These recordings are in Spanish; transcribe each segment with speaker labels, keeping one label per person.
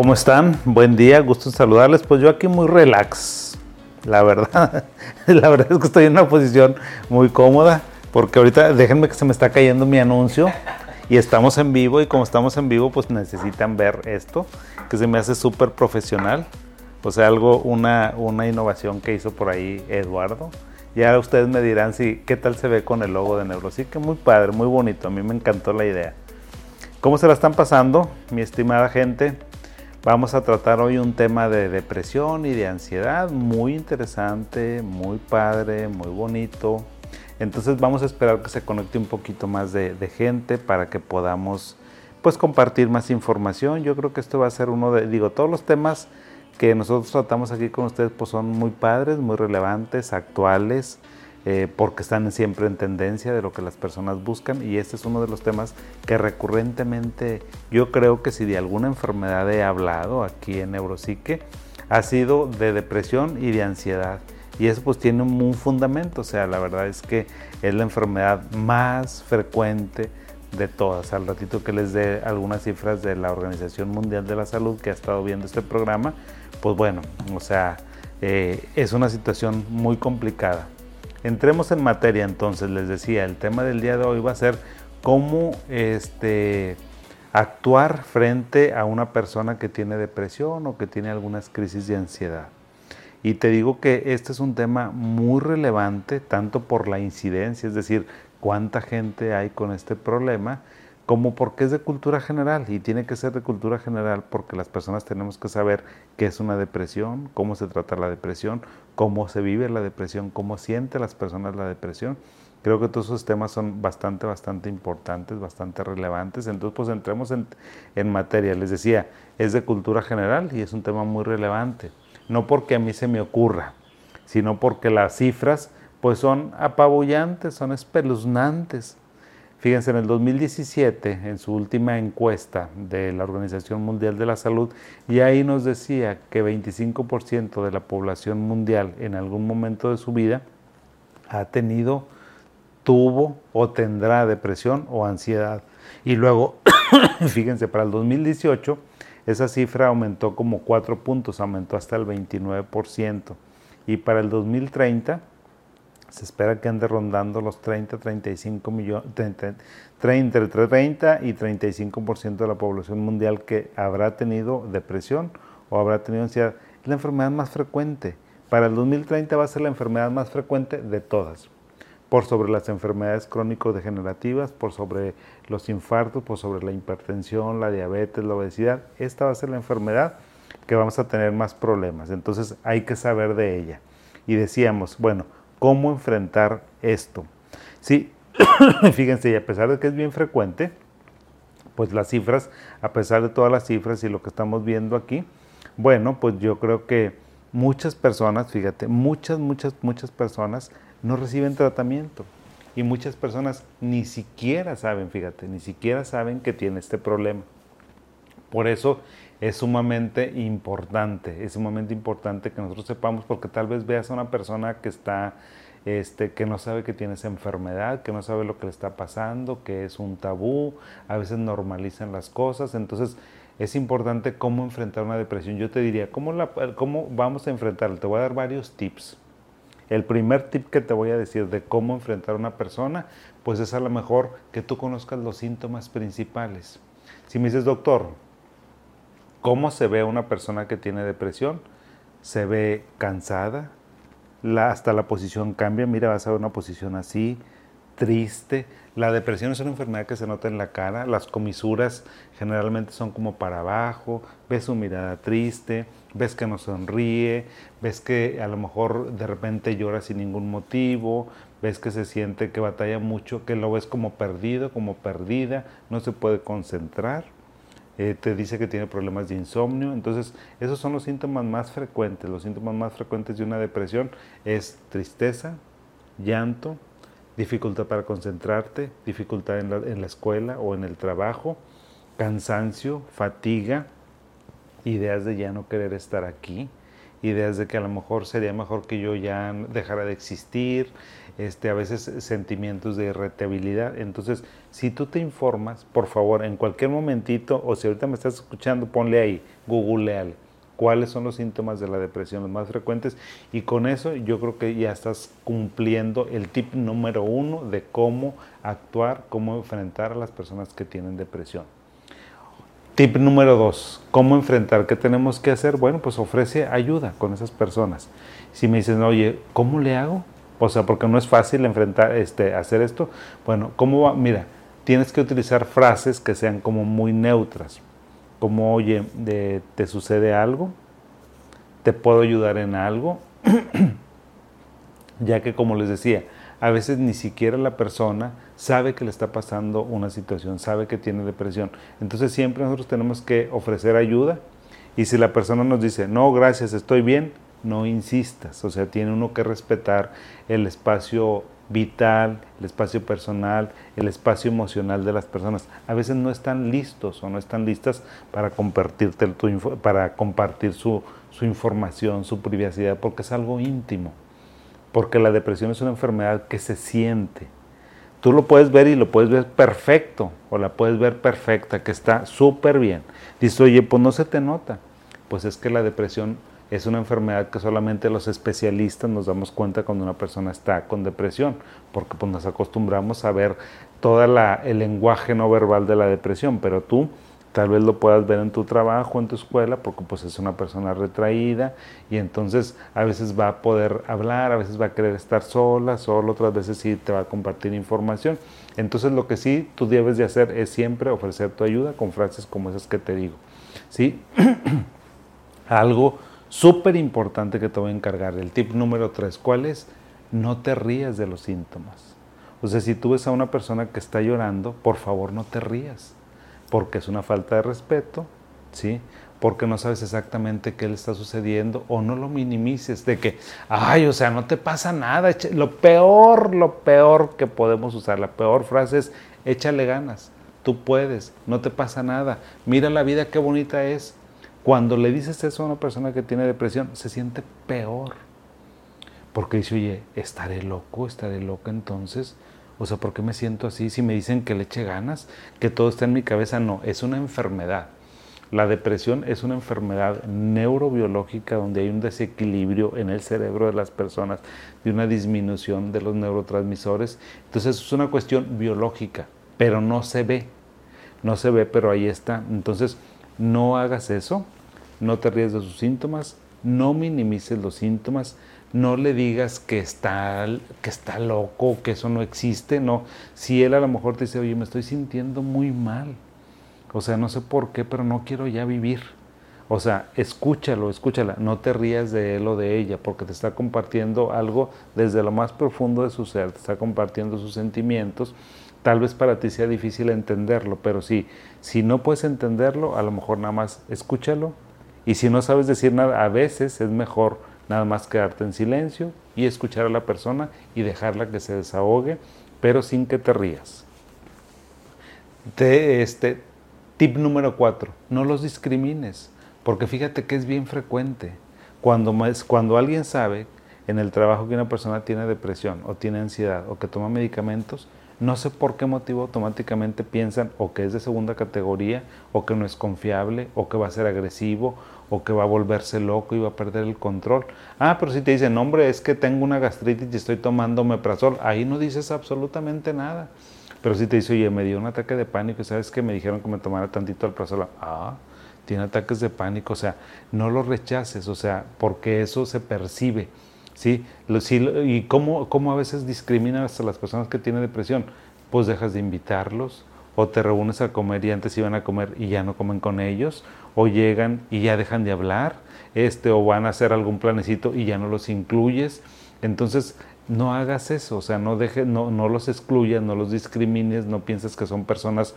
Speaker 1: ¿Cómo están? Buen día, gusto saludarles. Pues yo aquí muy relax, la verdad. La verdad es que estoy en una posición muy cómoda, porque ahorita déjenme que se me está cayendo mi anuncio y estamos en vivo y como estamos en vivo pues necesitan ver esto, que se me hace súper profesional. O sea, algo, una, una innovación que hizo por ahí Eduardo. Ya ustedes me dirán si qué tal se ve con el logo de Neurosique, muy padre, muy bonito, a mí me encantó la idea. ¿Cómo se la están pasando, mi estimada gente? Vamos a tratar hoy un tema de depresión y de ansiedad muy interesante, muy padre, muy bonito. Entonces vamos a esperar que se conecte un poquito más de, gente para que podamos pues compartir más información. Yo creo que esto va a ser uno de, digo, todos los temas que nosotros tratamos aquí con ustedes pues son muy padres, muy relevantes, actuales, eh, porque están siempre en tendencia de lo que las personas buscan y este es uno de los temas que recurrentemente yo creo que si de alguna enfermedad he hablado aquí en Neuropsique ha sido de depresión y de ansiedad y eso pues tiene un fundamento, o sea, la verdad es que es la enfermedad más frecuente de todas. Al ratito que les dé algunas cifras de la Organización Mundial de la Salud que ha estado viendo este programa, pues bueno, o sea, eh, es una situación muy complicada. Entremos en materia entonces, les decía, el tema del día de hoy va a ser cómo este, actuar frente a una persona que tiene depresión o que tiene algunas crisis de ansiedad. Y te digo que este es un tema muy relevante, tanto por la incidencia, es decir, cuánta gente hay con este problema, como porque es de cultura general y tiene que ser de cultura general porque las personas tenemos que saber qué es una depresión, cómo se trata la depresión, cómo se vive la depresión, cómo sienten las personas la depresión. Creo que todos esos temas son bastante, bastante importantes, bastante relevantes. Entonces, pues entremos en, en materia. Les decía, es de cultura general y es un tema muy relevante. No porque a mí se me ocurra, sino porque las cifras pues son apabullantes, son espeluznantes. Fíjense, en el 2017, en su última encuesta de la Organización Mundial de la Salud, y ahí nos decía que 25% de la población mundial en algún momento de su vida ha tenido, tuvo o tendrá depresión o ansiedad. Y luego, fíjense, para el 2018, esa cifra aumentó como 4 puntos, aumentó hasta el 29%. Y para el 2030, se espera que ande rondando los 30, 35 millones, 30, entre 30 y 35% de la población mundial que habrá tenido depresión o habrá tenido ansiedad. Es la enfermedad más frecuente. Para el 2030 va a ser la enfermedad más frecuente de todas. Por sobre las enfermedades crónico-degenerativas, por sobre los infartos, por sobre la hipertensión, la diabetes, la obesidad. Esta va a ser la enfermedad que vamos a tener más problemas. Entonces hay que saber de ella. Y decíamos, bueno, cómo enfrentar esto. Sí, fíjense, y a pesar de que es bien frecuente, pues las cifras, a pesar de todas las cifras y lo que estamos viendo aquí, bueno, pues yo creo que muchas personas, fíjate, muchas, muchas, muchas personas no reciben tratamiento. Y muchas personas ni siquiera saben, fíjate, ni siquiera saben que tiene este problema. Por eso es sumamente importante, es sumamente importante que nosotros sepamos, porque tal vez veas a una persona que está, este, que no sabe que tiene esa enfermedad, que no sabe lo que le está pasando, que es un tabú, a veces normalizan las cosas, entonces es importante cómo enfrentar una depresión. Yo te diría, ¿cómo, la, cómo vamos a enfrentarla? Te voy a dar varios tips. El primer tip que te voy a decir de cómo enfrentar a una persona, pues es a lo mejor que tú conozcas los síntomas principales. Si me dices, doctor, ¿Cómo se ve una persona que tiene depresión? Se ve cansada, hasta la posición cambia, mira, vas a ver una posición así, triste. La depresión es una enfermedad que se nota en la cara, las comisuras generalmente son como para abajo, ves su mirada triste, ves que no sonríe, ves que a lo mejor de repente llora sin ningún motivo, ves que se siente que batalla mucho, que lo ves como perdido, como perdida, no se puede concentrar. Eh, te dice que tiene problemas de insomnio. Entonces, esos son los síntomas más frecuentes. Los síntomas más frecuentes de una depresión es tristeza, llanto, dificultad para concentrarte, dificultad en la, en la escuela o en el trabajo, cansancio, fatiga, ideas de ya no querer estar aquí, ideas de que a lo mejor sería mejor que yo ya dejara de existir, este, a veces sentimientos de irritabilidad. Entonces, si tú te informas, por favor, en cualquier momentito, o si ahorita me estás escuchando, ponle ahí, googleale cuáles son los síntomas de la depresión los más frecuentes y con eso yo creo que ya estás cumpliendo el tip número uno de cómo actuar, cómo enfrentar a las personas que tienen depresión. Tip número dos, ¿cómo enfrentar? ¿Qué tenemos que hacer? Bueno, pues ofrece ayuda con esas personas. Si me dicen, oye, ¿cómo le hago? O sea, porque no es fácil enfrentar, este, hacer esto. Bueno, ¿cómo va? Mira, tienes que utilizar frases que sean como muy neutras como, oye, ¿te sucede algo? ¿Te puedo ayudar en algo? ya que, como les decía, a veces ni siquiera la persona sabe que le está pasando una situación, sabe que tiene depresión. Entonces siempre nosotros tenemos que ofrecer ayuda y si la persona nos dice, no, gracias, estoy bien, no insistas. O sea, tiene uno que respetar el espacio vital, el espacio personal, el espacio emocional de las personas. A veces no están listos o no están listas para, compartirte para compartir su, su información, su privacidad, porque es algo íntimo. Porque la depresión es una enfermedad que se siente. Tú lo puedes ver y lo puedes ver perfecto, o la puedes ver perfecta, que está súper bien. Dice, oye, pues no se te nota. Pues es que la depresión es una enfermedad que solamente los especialistas nos damos cuenta cuando una persona está con depresión, porque pues nos acostumbramos a ver todo el lenguaje no verbal de la depresión, pero tú tal vez lo puedas ver en tu trabajo, en tu escuela, porque pues es una persona retraída y entonces a veces va a poder hablar, a veces va a querer estar sola, solo, otras veces sí te va a compartir información. Entonces lo que sí tú debes de hacer es siempre ofrecer tu ayuda con frases como esas que te digo. ¿Sí? Algo Súper importante que te voy a encargar. El tip número tres, ¿cuál es? No te rías de los síntomas. O sea, si tú ves a una persona que está llorando, por favor no te rías, porque es una falta de respeto, ¿sí? Porque no sabes exactamente qué le está sucediendo o no lo minimices de que, ay, o sea, no te pasa nada. Lo peor, lo peor que podemos usar, la peor frase es, échale ganas, tú puedes, no te pasa nada. Mira la vida qué bonita es. Cuando le dices eso a una persona que tiene depresión, se siente peor. Porque dice, oye, estaré loco, estaré loca entonces. O sea, ¿por qué me siento así? Si me dicen que le eche ganas, que todo está en mi cabeza, no, es una enfermedad. La depresión es una enfermedad neurobiológica donde hay un desequilibrio en el cerebro de las personas, de una disminución de los neurotransmisores. Entonces es una cuestión biológica, pero no se ve. No se ve, pero ahí está. Entonces, no hagas eso, no te ríes de sus síntomas, no minimices los síntomas, no le digas que está, que está loco, que eso no existe, no. Si él a lo mejor te dice, oye, me estoy sintiendo muy mal, o sea, no sé por qué, pero no quiero ya vivir. O sea, escúchalo, escúchala, no te rías de él o de ella, porque te está compartiendo algo desde lo más profundo de su ser, te está compartiendo sus sentimientos Tal vez para ti sea difícil entenderlo, pero si, si no puedes entenderlo, a lo mejor nada más escúchalo. Y si no sabes decir nada, a veces es mejor nada más quedarte en silencio y escuchar a la persona y dejarla que se desahogue, pero sin que te rías. este, tip número cuatro, no los discrimines, porque fíjate que es bien frecuente. Cuando, cuando alguien sabe en el trabajo que una persona tiene depresión o tiene ansiedad o que toma medicamentos, no sé por qué motivo automáticamente piensan o que es de segunda categoría, o que no es confiable, o que va a ser agresivo, o que va a volverse loco y va a perder el control. Ah, pero si te dicen, hombre, es que tengo una gastritis y estoy tomando meprazol, ahí no dices absolutamente nada. Pero si te dice, oye, me dio un ataque de pánico y sabes que me dijeron que me tomara tantito alprazol, ah, tiene ataques de pánico, o sea, no lo rechaces, o sea, porque eso se percibe. ¿Sí? ¿Y cómo, cómo a veces discriminas a las personas que tienen depresión? Pues dejas de invitarlos, o te reúnes a comer y antes iban a comer y ya no comen con ellos, o llegan y ya dejan de hablar, este, o van a hacer algún planecito y ya no los incluyes. Entonces, no hagas eso, o sea, no, deje, no, no los excluyas, no los discrimines, no pienses que son personas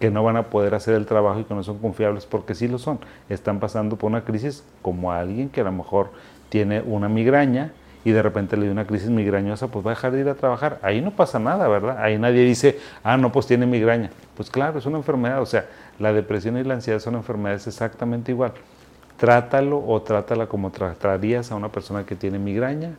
Speaker 1: que no van a poder hacer el trabajo y que no son confiables, porque sí lo son. Están pasando por una crisis como alguien que a lo mejor tiene una migraña y de repente le dio una crisis migrañosa, pues va a dejar de ir a trabajar. Ahí no pasa nada, ¿verdad? Ahí nadie dice, ah, no, pues tiene migraña. Pues claro, es una enfermedad. O sea, la depresión y la ansiedad son enfermedades exactamente igual. trátalo o trátala como tratarías a una persona que tiene migraña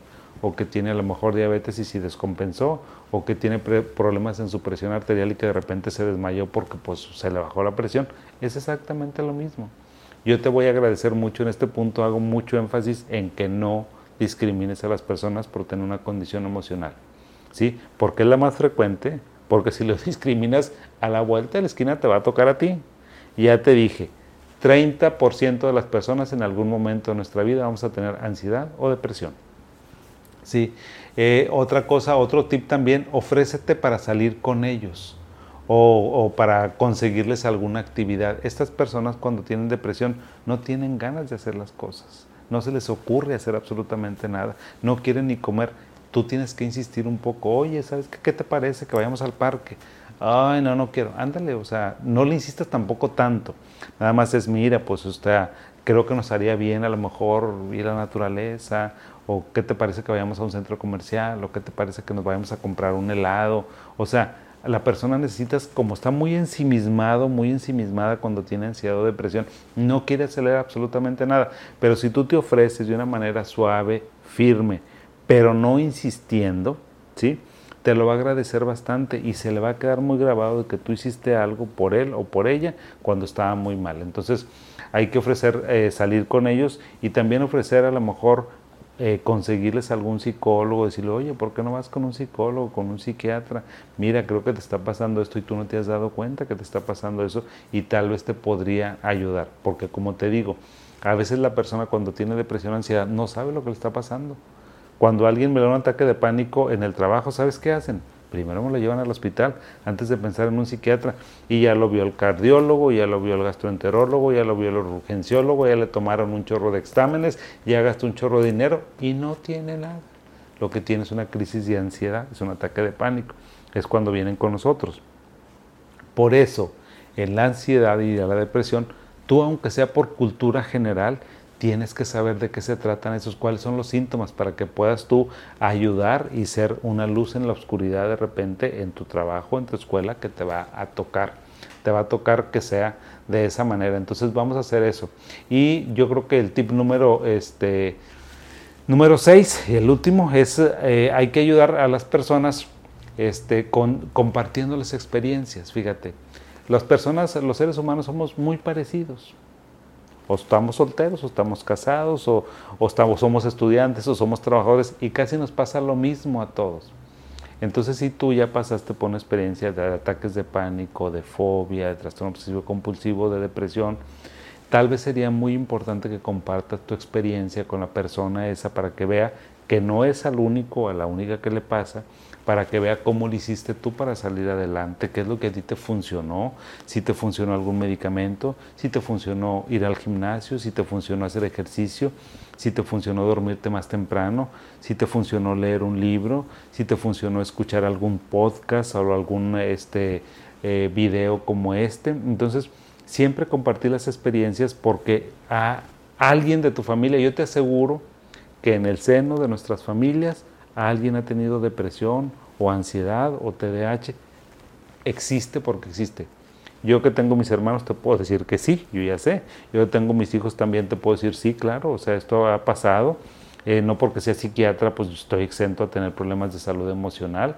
Speaker 1: o que tiene a lo mejor diabetes y si descompensó o que tiene problemas en su presión arterial y que de repente se desmayó porque pues se le bajó la presión, es exactamente lo mismo. Yo te voy a agradecer mucho en este punto, hago mucho énfasis en que no discrimines a las personas por tener una condición emocional. ¿Sí? Porque es la más frecuente, porque si lo discriminas a la vuelta de la esquina te va a tocar a ti. Ya te dije, 30% de las personas en algún momento de nuestra vida vamos a tener ansiedad o depresión. Sí. Eh, otra cosa, otro tip también, ofrécete para salir con ellos o, para conseguirles alguna actividad. Estas personas cuando tienen depresión no tienen ganas de hacer las cosas, no se les ocurre hacer absolutamente nada, no quieren ni comer. Tú tienes que insistir un poco, oye, ¿sabes qué, qué te parece que vayamos al parque? Ay, no, no quiero. Ándale, o sea, no le insistas tampoco tanto. Nada más es, mira, pues usted, creo que nos haría bien a lo mejor ir a la naturaleza o qué te parece que vayamos a un centro comercial, o qué te parece que nos vayamos a comprar un helado. O sea, la persona necesita, como está muy ensimismado, muy ensimismada cuando tiene ansiedad o depresión, no quiere acelerar absolutamente nada. Pero si tú te ofreces de una manera suave, firme, pero no insistiendo, ¿sí? te lo va a agradecer bastante y se le va a quedar muy grabado de que tú hiciste algo por él o por ella cuando estaba muy mal. Entonces hay que ofrecer eh, salir con ellos y también ofrecer a lo mejor eh, conseguirles algún psicólogo, decirle, oye, ¿por qué no vas con un psicólogo, con un psiquiatra? Mira, creo que te está pasando esto y tú no te has dado cuenta que te está pasando eso y tal vez te podría ayudar. Porque como te digo, a veces la persona cuando tiene depresión ansiedad no sabe lo que le está pasando. Cuando alguien me da un ataque de pánico en el trabajo, ¿sabes qué hacen? Primero me lo llevan al hospital antes de pensar en un psiquiatra. Y ya lo vio el cardiólogo, ya lo vio el gastroenterólogo, ya lo vio el urgenciólogo, ya le tomaron un chorro de exámenes, ya gastó un chorro de dinero y no tiene nada. Lo que tiene es una crisis de ansiedad, es un ataque de pánico. Es cuando vienen con nosotros. Por eso, en la ansiedad y la depresión, tú aunque sea por cultura general, tienes que saber de qué se tratan esos, cuáles son los síntomas para que puedas tú ayudar y ser una luz en la oscuridad de repente en tu trabajo, en tu escuela, que te va a tocar. Te va a tocar que sea de esa manera. Entonces vamos a hacer eso. Y yo creo que el tip número, este, número 6 y el último es eh, hay que ayudar a las personas este, con, compartiéndoles experiencias. Fíjate, las personas, los seres humanos somos muy parecidos o estamos solteros, o estamos casados, o, estamos, somos estudiantes, o somos trabajadores, y casi nos pasa lo mismo a todos. Entonces, si tú ya pasaste por una experiencia de ataques de pánico, de fobia, de trastorno obsesivo compulsivo, de depresión, tal vez sería muy importante que compartas tu experiencia con la persona esa para que vea que no es al único, a la única que le pasa, para que vea cómo lo hiciste tú para salir adelante, qué es lo que a ti te funcionó, si te funcionó algún medicamento, si te funcionó ir al gimnasio, si te funcionó hacer ejercicio, si te funcionó dormirte más temprano, si te funcionó leer un libro, si te funcionó escuchar algún podcast o algún este, eh, video como este. Entonces, siempre compartir las experiencias porque a alguien de tu familia, yo te aseguro que en el seno de nuestras familias, alguien ha tenido depresión o ansiedad o TDAH, existe porque existe. Yo que tengo mis hermanos te puedo decir que sí, yo ya sé. Yo que tengo mis hijos también te puedo decir sí, claro, o sea, esto ha pasado. Eh, no porque sea psiquiatra, pues estoy exento a tener problemas de salud emocional.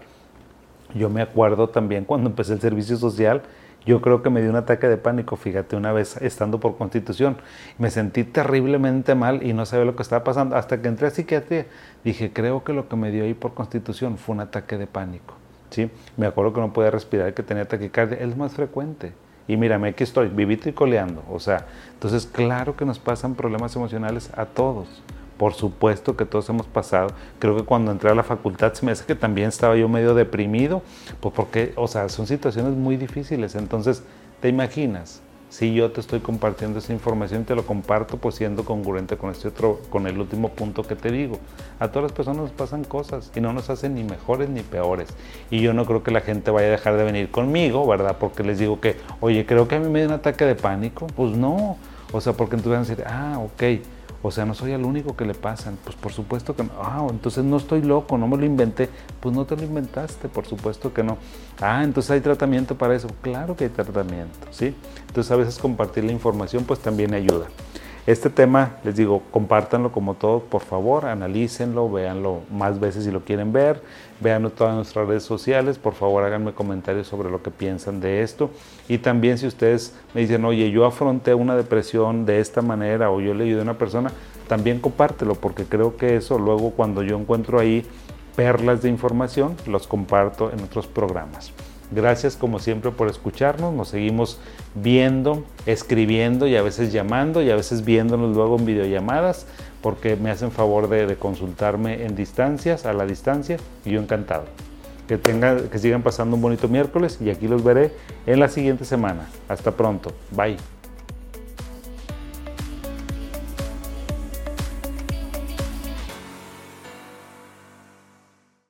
Speaker 1: Yo me acuerdo también cuando empecé el servicio social, yo creo que me dio un ataque de pánico, fíjate, una vez estando por constitución. Me sentí terriblemente mal y no sabía lo que estaba pasando. Hasta que entré a psiquiatría, dije, creo que lo que me dio ahí por constitución fue un ataque de pánico. ¿sí? Me acuerdo que no podía respirar, que tenía taquicardia. Es más frecuente. Y mírame, aquí estoy, vivito y coleando. O sea, entonces claro que nos pasan problemas emocionales a todos. Por supuesto que todos hemos pasado. Creo que cuando entré a la facultad se me hace que también estaba yo medio deprimido, pues porque, o sea, son situaciones muy difíciles. Entonces, ¿te imaginas? Si yo te estoy compartiendo esa información, te lo comparto pues siendo congruente con este otro, con el último punto que te digo. A todas las personas nos pasan cosas y no nos hacen ni mejores ni peores. Y yo no creo que la gente vaya a dejar de venir conmigo, ¿verdad? Porque les digo que, oye, creo que a mí me dio un ataque de pánico. Pues no. O sea, porque entonces van a decir, ah, ok o sea, no soy el único que le pasan. Pues por supuesto que no. Ah, entonces no estoy loco, no me lo inventé. Pues no te lo inventaste, por supuesto que no. Ah, entonces hay tratamiento para eso. Claro que hay tratamiento, ¿sí? Entonces a veces compartir la información pues también ayuda. Este tema, les digo, compártanlo como todo, por favor, analícenlo, véanlo más veces si lo quieren ver, véanlo todas nuestras redes sociales, por favor háganme comentarios sobre lo que piensan de esto. Y también si ustedes me dicen, oye, yo afronté una depresión de esta manera o yo le ayudé a una persona, también compártelo, porque creo que eso luego cuando yo encuentro ahí perlas de información, los comparto en otros programas. Gracias como siempre por escucharnos, nos seguimos viendo, escribiendo y a veces llamando y a veces viéndonos luego en videollamadas porque me hacen favor de, consultarme en distancias, a la distancia y yo encantado. Que, tengan, que sigan pasando un bonito miércoles y aquí los veré en la siguiente semana. Hasta pronto. Bye.